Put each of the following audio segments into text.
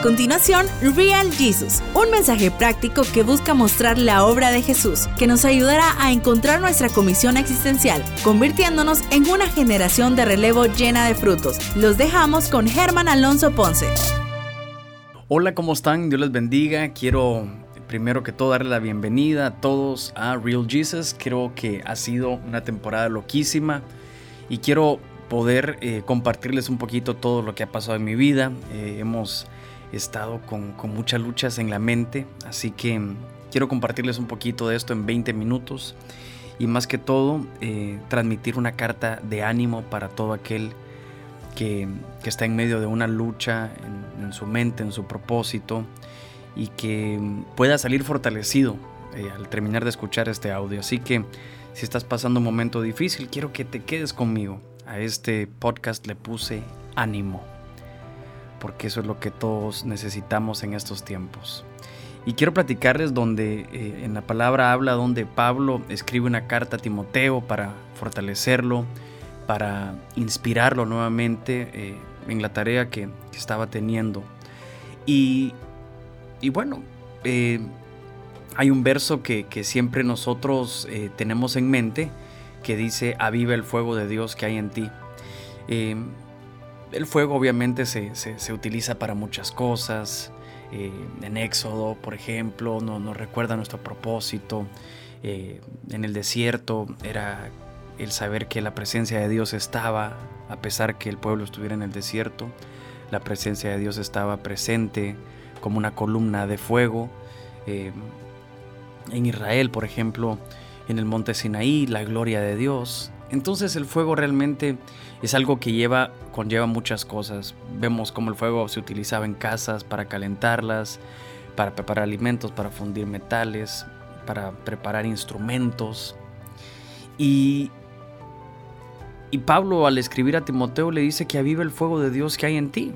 A continuación, Real Jesus, un mensaje práctico que busca mostrar la obra de Jesús, que nos ayudará a encontrar nuestra comisión existencial, convirtiéndonos en una generación de relevo llena de frutos. Los dejamos con Germán Alonso Ponce. Hola, ¿cómo están? Dios les bendiga. Quiero primero que todo darle la bienvenida a todos a Real Jesus. Creo que ha sido una temporada loquísima y quiero poder eh, compartirles un poquito todo lo que ha pasado en mi vida. Eh, hemos estado con, muchas luchas en la mente, así que mm, quiero compartirles un poquito de esto en 20 minutos y más que todo eh, transmitir una carta de ánimo para todo aquel que, está en medio de una lucha en, su mente, en su propósito y que mm, pueda salir fortalecido al terminar de escuchar este audio. Así que si estás pasando un momento difícil, quiero que te quedes conmigo a este podcast le puse ánimo, porque eso es lo que todos necesitamos en estos tiempos. Y quiero platicarles donde eh, en la palabra habla donde Pablo escribe una carta a Timoteo para fortalecerlo, para inspirarlo nuevamente eh, en la tarea que, estaba teniendo. Y, bueno, eh, hay un verso que, que siempre nosotros tenemos en mente, que dice, aviva el fuego de Dios que hay en ti. Eh, el fuego obviamente se, utiliza para muchas cosas. Eh, en Éxodo, por ejemplo, nos recuerda nuestro propósito. Eh, en el desierto era el saber que la presencia de Dios estaba, a pesar que el pueblo estuviera en el desierto. La presencia de Dios estaba presente como una columna de fuego. en Israel, por ejemplo, en el monte Sinaí, la gloria de Dios. Entonces el fuego realmente es algo que lleva, conlleva muchas cosas. Vemos cómo el fuego se utilizaba en casas para calentarlas, para preparar alimentos, para fundir metales, para preparar instrumentos. Y, y Pablo al escribir a Timoteo le dice que aviva el fuego de Dios que hay en ti.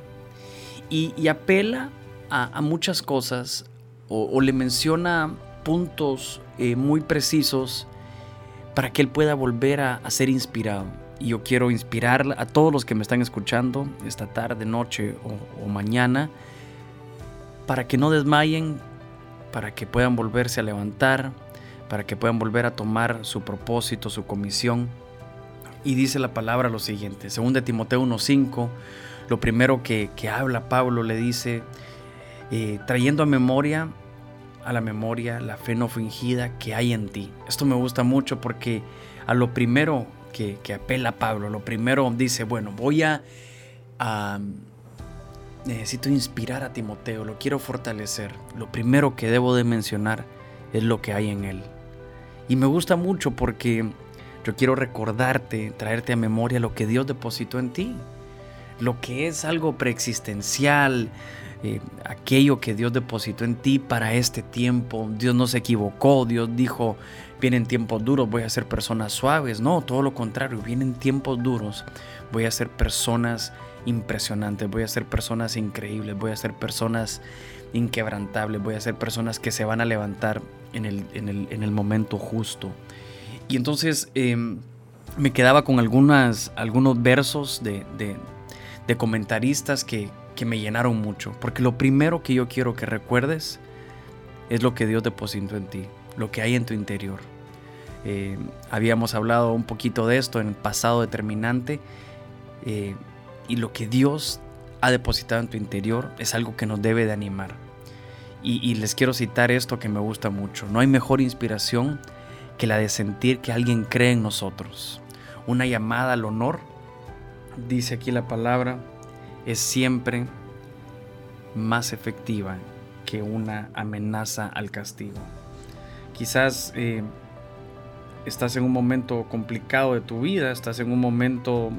Y, apela a, muchas cosas o le menciona puntos eh, muy precisos para que él pueda volver a, ser inspirado. Y yo quiero inspirar a todos los que me están escuchando esta tarde, noche o, mañana, para que no desmayen, para que puedan volverse a levantar, para que puedan volver a tomar su propósito, su comisión. Y dice la palabra lo siguiente, según de Timoteo 1.5, lo primero que, habla Pablo le dice, eh, trayendo a memoria a la memoria la fe no fingida que hay en ti. Esto me gusta mucho porque a lo primero que, apela Pablo, lo primero dice, bueno, voy a, Necesito inspirar a Timoteo, lo quiero fortalecer. Lo primero que debo de mencionar es lo que hay en él. Y me gusta mucho porque yo quiero recordarte, traerte a memoria lo que Dios depositó en ti. Lo que es algo preexistencial, eh, aquello que Dios depositó en ti para este tiempo. Dios no se equivocó, Dios dijo, vienen tiempos duros, voy a ser personas suaves. No, todo lo contrario, vienen tiempos duros, voy a ser personas impresionantes, voy a ser personas increíbles, voy a ser personas inquebrantables, voy a ser personas que se van a levantar en el, en el, momento justo. Y entonces em, me quedaba con algunas, algunos versos de comentaristas que, que me llenaron mucho. Porque lo primero que yo quiero que recuerdes es lo que Dios depositó en ti, lo que hay en tu interior. Eh, habíamos hablado un poquito de esto en pasado determinante eh, y lo que Dios ha depositado en tu interior es algo que nos debe de animar. Y les quiero citar esto que me gusta mucho. No hay mejor inspiración que la de sentir que alguien cree en nosotros. Una llamada al honor, dice aquí la palabra, es siempre más efectiva que una amenaza al castigo. Quizás eh, estás en un momento complicado de tu vida, estás en un momento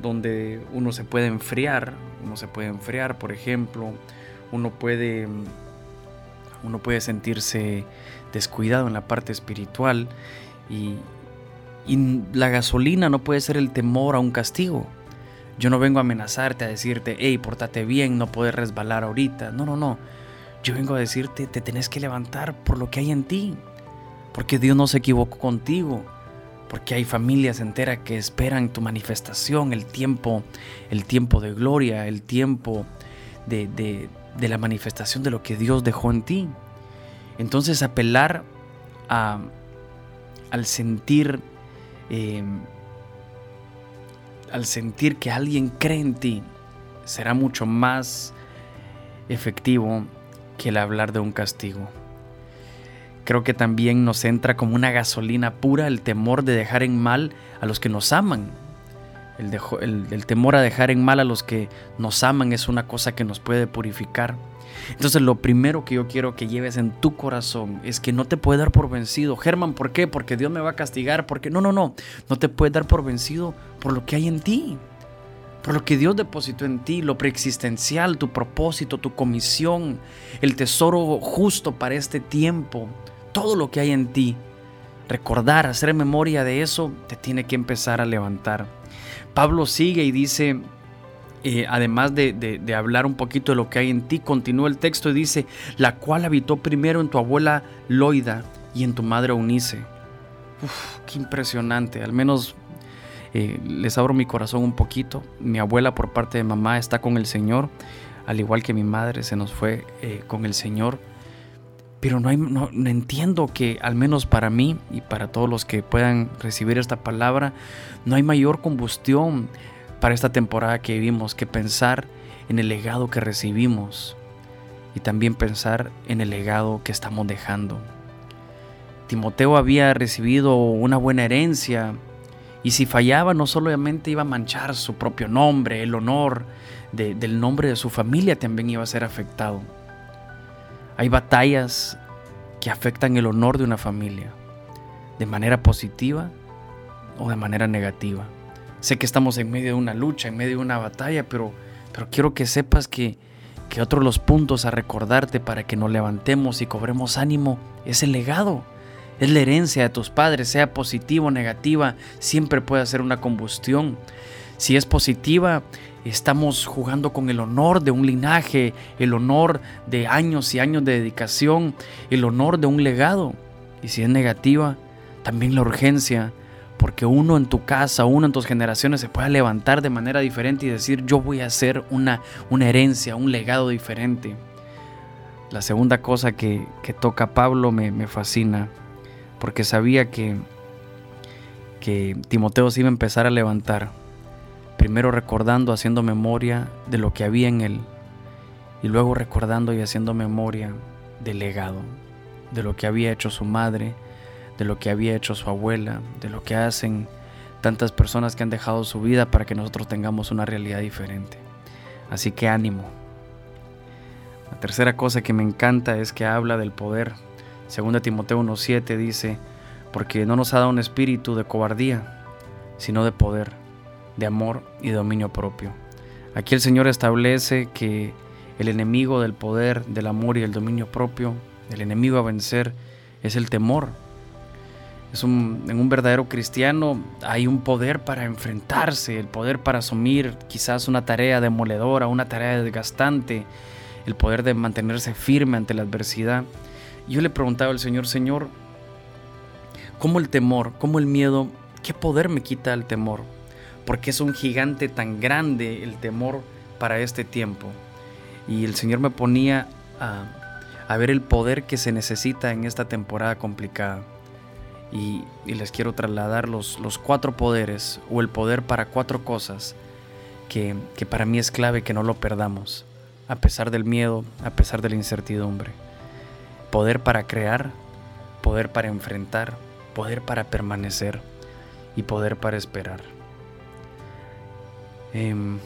donde uno se puede enfriar, uno se puede enfriar, por ejemplo, uno puede uno puede sentirse descuidado en la parte espiritual y, y la gasolina no puede ser el temor a un castigo. Yo no vengo a amenazarte, a decirte, hey, portate bien, no puedes resbalar ahorita. No, no, no. Yo vengo a decirte, te tenés que levantar por lo que hay en ti. Porque Dios no se equivocó contigo. Porque hay familias enteras que esperan tu manifestación, el tiempo, el tiempo de gloria, el tiempo de, la manifestación de lo que Dios dejó en ti. Entonces apelar a, al sentir em, al sentir que alguien cree en ti será mucho más efectivo que el hablar de un castigo. Creo que también nos entra como una gasolina pura el temor de dejar en mal a los que nos aman. El, temor a dejar en mal a los que nos aman es una cosa que nos puede purificar. Entonces lo primero que yo quiero que lleves en tu corazón es que no te puede dar por vencido. Germán, ¿por qué? Porque Dios me va a castigar. Porque no, no, no. No te puede dar por vencido por lo que hay en ti por lo que Dios depositó en ti, lo preexistencial, tu propósito, tu comisión, el tesoro justo para este tiempo, todo lo que hay en ti. Recordar, hacer memoria de eso, te tiene que empezar a levantar. Pablo sigue y dice, eh, además de, hablar un poquito de lo que hay en ti, continúa el texto y dice, la cual habitó primero en tu abuela Loida y en tu madre Unice. Uf, qué impresionante, al menos eh, les abro mi corazón un poquito. Mi abuela por parte de mamá está con el Señor, al igual que mi madre se nos fue eh, con el Señor. Pero no, entiendo que, al menos para mí y para todos los que puedan recibir esta palabra, no hay mayor combustión para esta temporada que vivimos que pensar en el legado que recibimos y también pensar en el legado que estamos dejando. Timoteo había recibido una buena herencia y si fallaba, no solamente iba a manchar su propio nombre, el honor del nombre de su familia también iba a ser afectado. Hay batallas que afectan el honor de una familia, de manera positiva o de manera negativa. Sé que estamos en medio de una lucha, en medio de una batalla, pero, pero quiero que sepas que, que otro de los puntos a recordarte para que nos levantemos y cobremos ánimo es el legado es la herencia de tus padres, sea positiva o negativa, siempre puede hacer una combustión. Si es positiva, estamos jugando con el honor de un linaje, el honor de años y años de dedicación, el honor de un legado. Y si es negativa, también la urgencia, porque uno en tu casa, uno en tus generaciones se puede levantar de manera diferente y decir, yo voy a hacer una, una herencia, un legado diferente. La segunda cosa que, toca Pablo me, me fascina porque sabía que, que Timoteo se iba a empezar a levantar, primero recordando, haciendo memoria de lo que había en él, y luego recordando y haciendo memoria del legado, de lo que había hecho su madre, de lo que había hecho su abuela, de lo que hacen tantas personas que han dejado su vida para que nosotros tengamos una realidad diferente. Así que ánimo. La tercera cosa que me encanta es que habla del poder Segunda Timoteo 1.7 dice, porque no nos ha dado un espíritu de cobardía, sino de poder, de amor y dominio propio. Aquí el Señor establece que el enemigo del poder, del amor y el dominio propio, el enemigo a vencer, es el temor. Es un, en un verdadero cristiano hay un poder para enfrentarse, el poder para asumir quizás una tarea demoledora, una tarea desgastante, el poder de mantenerse firme ante la adversidad. Yo le preguntaba al Señor, Señor, ¿cómo el temor, cómo el miedo, qué poder me quita el temor? Porque es un gigante tan grande el temor para este tiempo. Y el Señor me ponía a, ver el poder que se necesita en esta temporada complicada. Y, les quiero trasladar los, los, cuatro poderes o el poder para cuatro cosas que, que para mí es clave que no lo perdamos, a pesar del miedo, a pesar de la incertidumbre poder para crear, poder para enfrentar, poder para permanecer y poder para esperar. Em,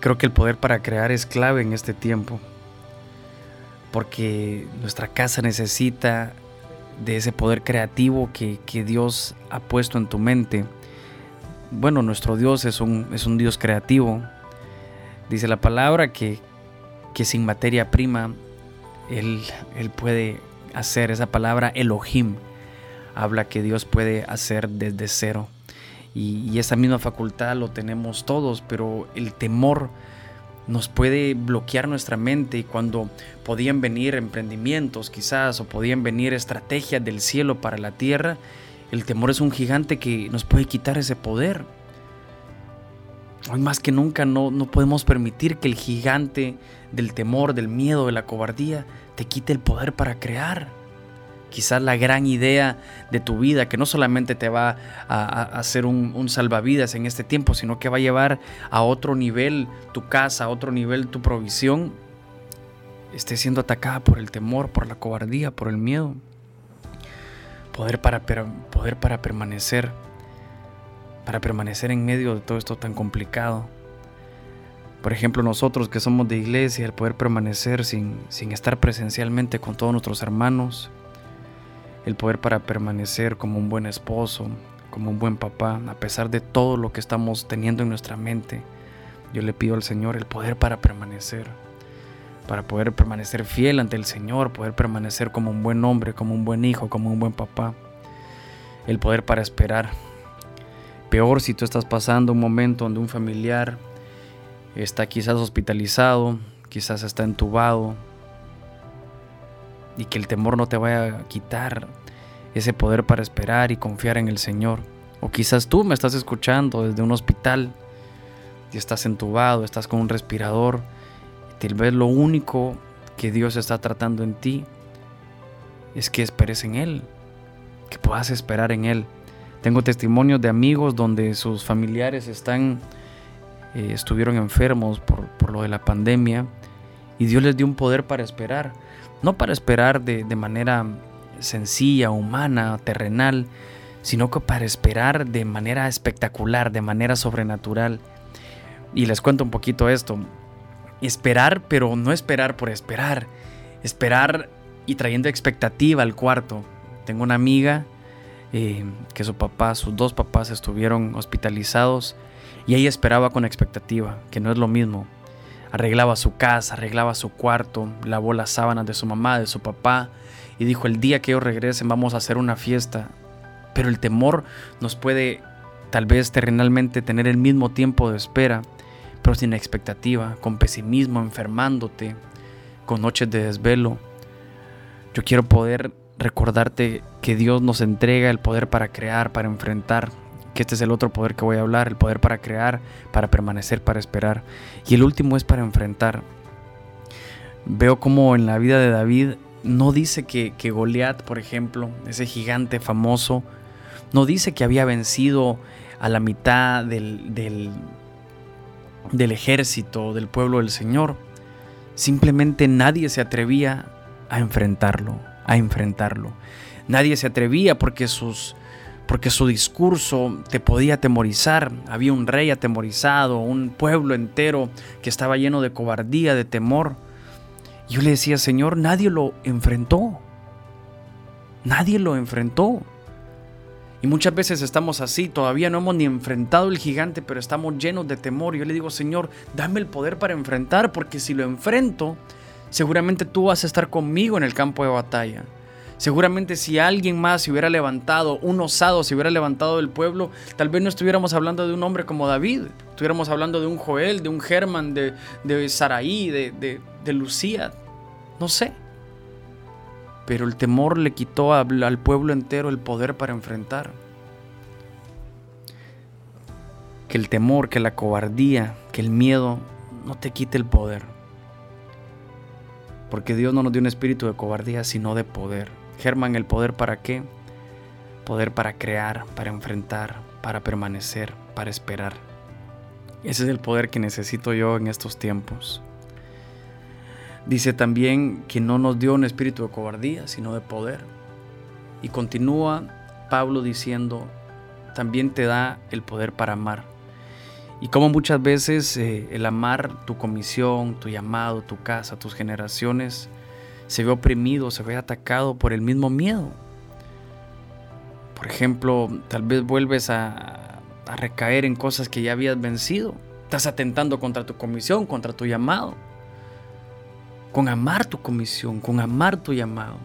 creo que el poder para crear es clave en este tiempo, porque nuestra casa necesita de ese poder creativo que, Dios ha puesto en tu mente. Bueno, nuestro Dios es un, es un Dios creativo. Dice la palabra que, que sin materia prima él, él puede hacer esa palabra Elohim. Habla que Dios puede hacer desde cero. Y, esa misma facultad lo tenemos todos, pero el temor nos puede bloquear nuestra mente y cuando podían venir emprendimientos quizás o podían venir estrategias del cielo para la tierra, el temor es un gigante que nos puede quitar ese poder. Hoy más que nunca no, no podemos permitir que el gigante del temor, del miedo, de la cobardía te quite el poder para crear. Quizás la gran idea de tu vida, que no solamente te va a, hacer un, salvavidas en este tiempo, sino que va a llevar a otro nivel tu casa, a otro nivel tu provisión, esté siendo atacada por el temor, por la cobardía, por el miedo. Poder para, poder para permanecer para permanecer en medio de todo esto tan complicado. Por ejemplo, nosotros que somos de iglesia, el poder permanecer sin, sin estar presencialmente con todos nuestros hermanos, el poder para permanecer como un buen esposo, como un buen papá, a pesar de todo lo que estamos teniendo en nuestra mente. Yo le pido al Señor el poder para permanecer, para poder permanecer fiel ante el Señor, poder permanecer como un buen hombre, como un buen hijo, como un buen papá. El poder para esperar, Peor si tú estás pasando un momento donde un familiar está quizás hospitalizado, quizás está entubado, y que el temor no te vaya a quitar ese poder para esperar y confiar en el Señor. O quizás tú me estás escuchando desde un hospital y estás entubado, estás con un respirador, y tal vez lo único que Dios está tratando en ti es que esperes en Él, que puedas esperar en Él. Tengo testimonios de amigos donde sus familiares están, eh, estuvieron enfermos por, por, lo de la pandemia y Dios les dio un poder para esperar. No para esperar de, de manera sencilla, humana, terrenal, sino que para esperar de manera espectacular, de manera sobrenatural. Y les cuento un poquito esto. Esperar, pero no esperar por esperar. Esperar y trayendo expectativa al cuarto. Tengo una amiga eh, que su papá, sus dos papás estuvieron hospitalizados y ella esperaba con expectativa, que no es lo mismo. Arreglaba su casa, arreglaba su cuarto, lavó las sábanas de su mamá, de su papá y dijo, el día que ellos regresen vamos a hacer una fiesta. Pero el temor nos puede tal vez terrenalmente tener el mismo tiempo de espera, pero sin expectativa, con pesimismo, enfermándote, con noches de desvelo. Yo quiero poder recordarte que Dios nos entrega el poder para crear, para enfrentar, que este es el otro poder que voy a hablar, el poder para crear, para permanecer, para esperar. Y el último es para enfrentar. Veo como en la vida de David no dice que, que Goliat, por ejemplo, ese gigante famoso, no dice que había vencido a la mitad del, del, ejército, del pueblo del Señor. Simplemente nadie se atrevía a enfrentarlo a enfrentarlo. Nadie se atrevía porque sus porque su discurso te podía atemorizar. Había un rey atemorizado, un pueblo entero que estaba lleno de cobardía, de temor. Yo le decía, Señor, nadie lo enfrentó. Nadie lo enfrentó. Y muchas veces estamos así, todavía no hemos ni enfrentado el gigante, pero estamos llenos de temor. Yo le digo, Señor, dame el poder para enfrentar, porque si lo enfrento, Seguramente tú vas a estar conmigo en el campo de batalla. Seguramente si alguien más se hubiera levantado, un osado se hubiera levantado del pueblo, tal vez no estuviéramos hablando de un hombre como David, estuviéramos hablando de un Joel, de un Germán, de, de Saraí, de, de, Lucía, no sé. Pero el temor le quitó al pueblo entero el poder para enfrentar. Que el temor, que la cobardía, que el miedo no te quite el poder. Porque Dios no nos dio un espíritu de cobardía, sino de poder. Germán, ¿el poder para qué? Poder para crear, para enfrentar, para permanecer, para esperar. Ese es el poder que necesito yo en estos tiempos. Dice también que no nos dio un espíritu de cobardía, sino de poder. Y continúa Pablo diciendo, también te da el poder para amar y como muchas veces eh, el amar tu comisión, tu llamado, tu casa, tus generaciones, se ve oprimido, se ve atacado por el mismo miedo. Por ejemplo, tal vez vuelves a, recaer en cosas que ya habías vencido. Estás atentando contra tu comisión, contra tu llamado. Con amar tu comisión, con amar tu llamado.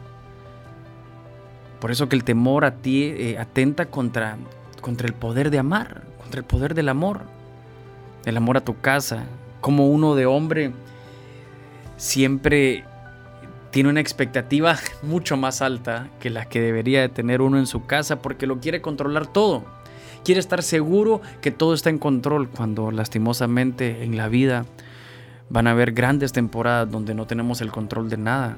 Por eso que el temor a ti eh, atenta contra, contra el poder de amar, contra el poder del amor el amor a tu casa, como uno de hombre siempre tiene una expectativa mucho más alta que la que debería de tener uno en su casa porque lo quiere controlar todo. quiere estar seguro que todo está en control cuando lastimosamente en la vida van a haber grandes temporadas donde no tenemos el control de nada,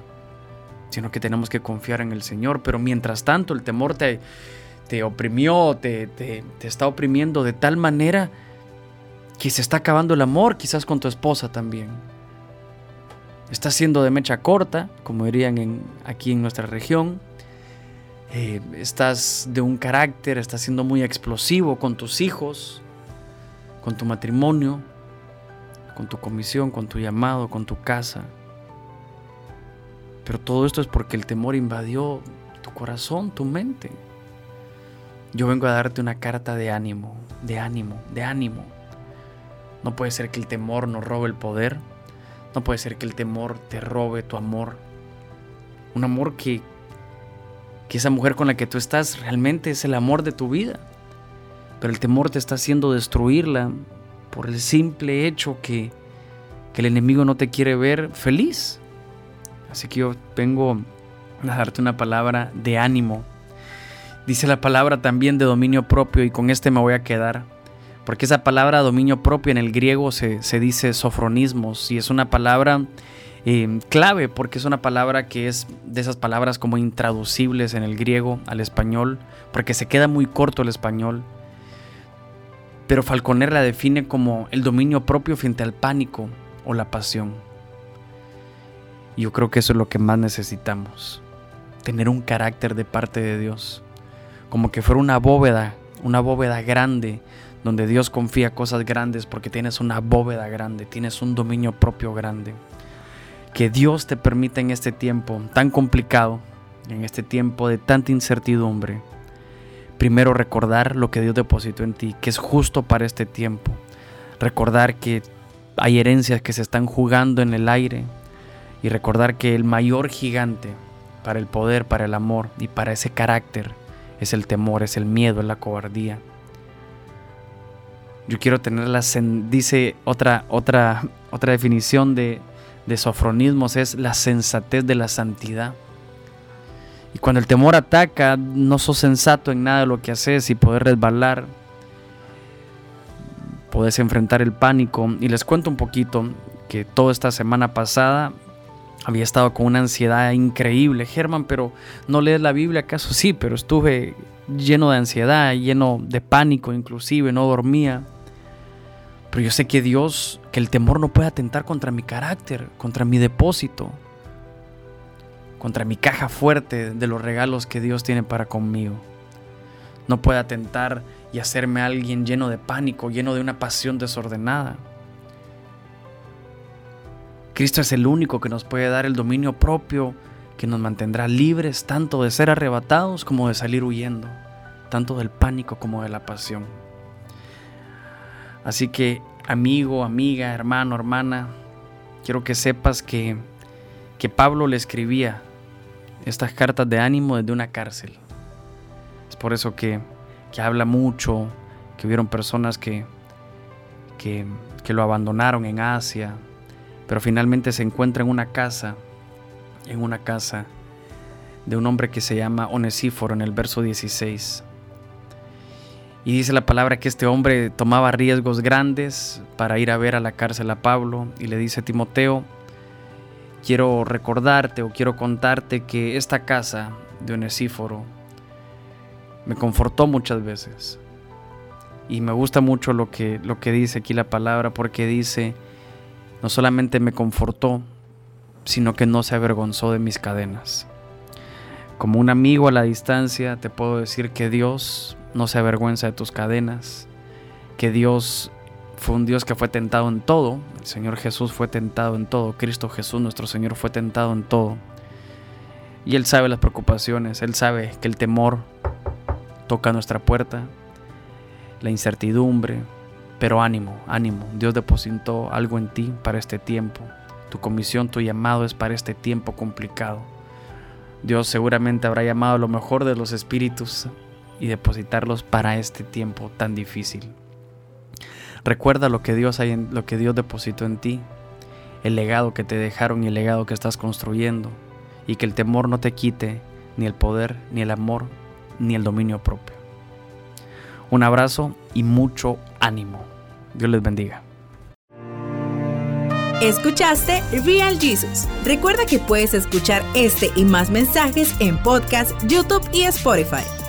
sino que tenemos que confiar en el Señor. Pero mientras tanto el temor te, te oprimió, te, te, te está oprimiendo de tal manera que se está acabando el amor, quizás con tu esposa también. Estás siendo de mecha corta, como dirían aquí en nuestra región eh, estás de un carácter, estás siendo muy explosivo con tus hijos, con tu matrimonio, con tu comisión, con tu llamado, con tu casa. Pero todo esto es porque el temor invadió tu corazón, tu mente. Yo vengo a darte una carta de ánimo, de ánimo, de ánimo. No puede ser que el temor nos robe el poder. No puede ser que el temor te robe tu amor. Un amor que, que esa mujer con la que tú estás realmente es el amor de tu vida. Pero el temor te está haciendo destruirla por el simple hecho que, que el enemigo no te quiere ver feliz. Así que yo vengo a darte una palabra de ánimo. Dice la palabra también de dominio propio y con este me voy a quedar. Porque esa palabra dominio propio en el griego se, se dice sofronismos y es una palabra Em, clave porque es una palabra que es de esas palabras como intraducibles en el griego al español, porque se queda muy corto el español. Pero Falconer la define como el dominio propio frente al pánico o la pasión. Y yo creo que eso es lo que más necesitamos, tener un carácter de parte de Dios, como que fuera una bóveda, una bóveda grande, donde Dios confía cosas grandes porque tienes una bóveda grande, tienes un dominio propio grande que Dios te permita en este tiempo tan complicado, en este tiempo de tanta incertidumbre, primero recordar lo que Dios depositó en ti, que es justo para este tiempo. Recordar que hay herencias que se están jugando en el aire y recordar que el mayor gigante para el poder, para el amor y para ese carácter es el temor, es el miedo, es la cobardía. Yo quiero tener la dice otra otra otra definición de de sofronismos es la sensatez de la santidad. Y cuando el temor ataca, no sos sensato en nada de lo que haces y poder resbalar. Podés enfrentar el pánico. Y les cuento un poquito que toda esta semana pasada había estado con una ansiedad increíble. Germán, pero ¿no lees la Biblia acaso? Sí, pero estuve lleno de ansiedad, lleno de pánico inclusive, no dormía. Pero yo sé que Dios, que el temor no puede atentar contra mi carácter, contra mi depósito, contra mi caja fuerte de los regalos que Dios tiene para conmigo. No puede atentar y hacerme alguien lleno de pánico, lleno de una pasión desordenada. Cristo es el único que nos puede dar el dominio propio que nos mantendrá libres tanto de ser arrebatados como de salir huyendo, tanto del pánico como de la pasión. Así que amigo, amiga, hermano, hermana, quiero que sepas que, que Pablo le escribía estas cartas de ánimo desde una cárcel. Es por eso que, que habla mucho, que hubieron personas que, que, que lo abandonaron en Asia, pero finalmente se encuentra en una casa, en una casa de un hombre que se llama Onesíforo en el verso 16. Y dice la palabra que este hombre tomaba riesgos grandes para ir a ver a la cárcel a Pablo y le dice Timoteo, quiero recordarte o quiero contarte que esta casa de Onesíforo me confortó muchas veces. Y me gusta mucho lo que, lo que dice aquí la palabra porque dice, no solamente me confortó, sino que no se avergonzó de mis cadenas. Como un amigo a la distancia te puedo decir que Dios no se avergüenza de tus cadenas, que Dios fue un Dios que fue tentado en todo, el Señor Jesús fue tentado en todo, Cristo Jesús nuestro Señor fue tentado en todo. Y Él sabe las preocupaciones, Él sabe que el temor toca nuestra puerta, la incertidumbre, pero ánimo, ánimo, Dios depositó algo en ti para este tiempo. Tu comisión, tu llamado es para este tiempo complicado. Dios seguramente habrá llamado lo mejor de los espíritus y depositarlos para este tiempo tan difícil. Recuerda lo que Dios hay en, lo que Dios depositó en ti, el legado que te dejaron y el legado que estás construyendo, y que el temor no te quite ni el poder, ni el amor, ni el dominio propio. Un abrazo y mucho ánimo. Dios les bendiga. Escuchaste Real Jesus. Recuerda que puedes escuchar este y más mensajes en podcast, YouTube y Spotify.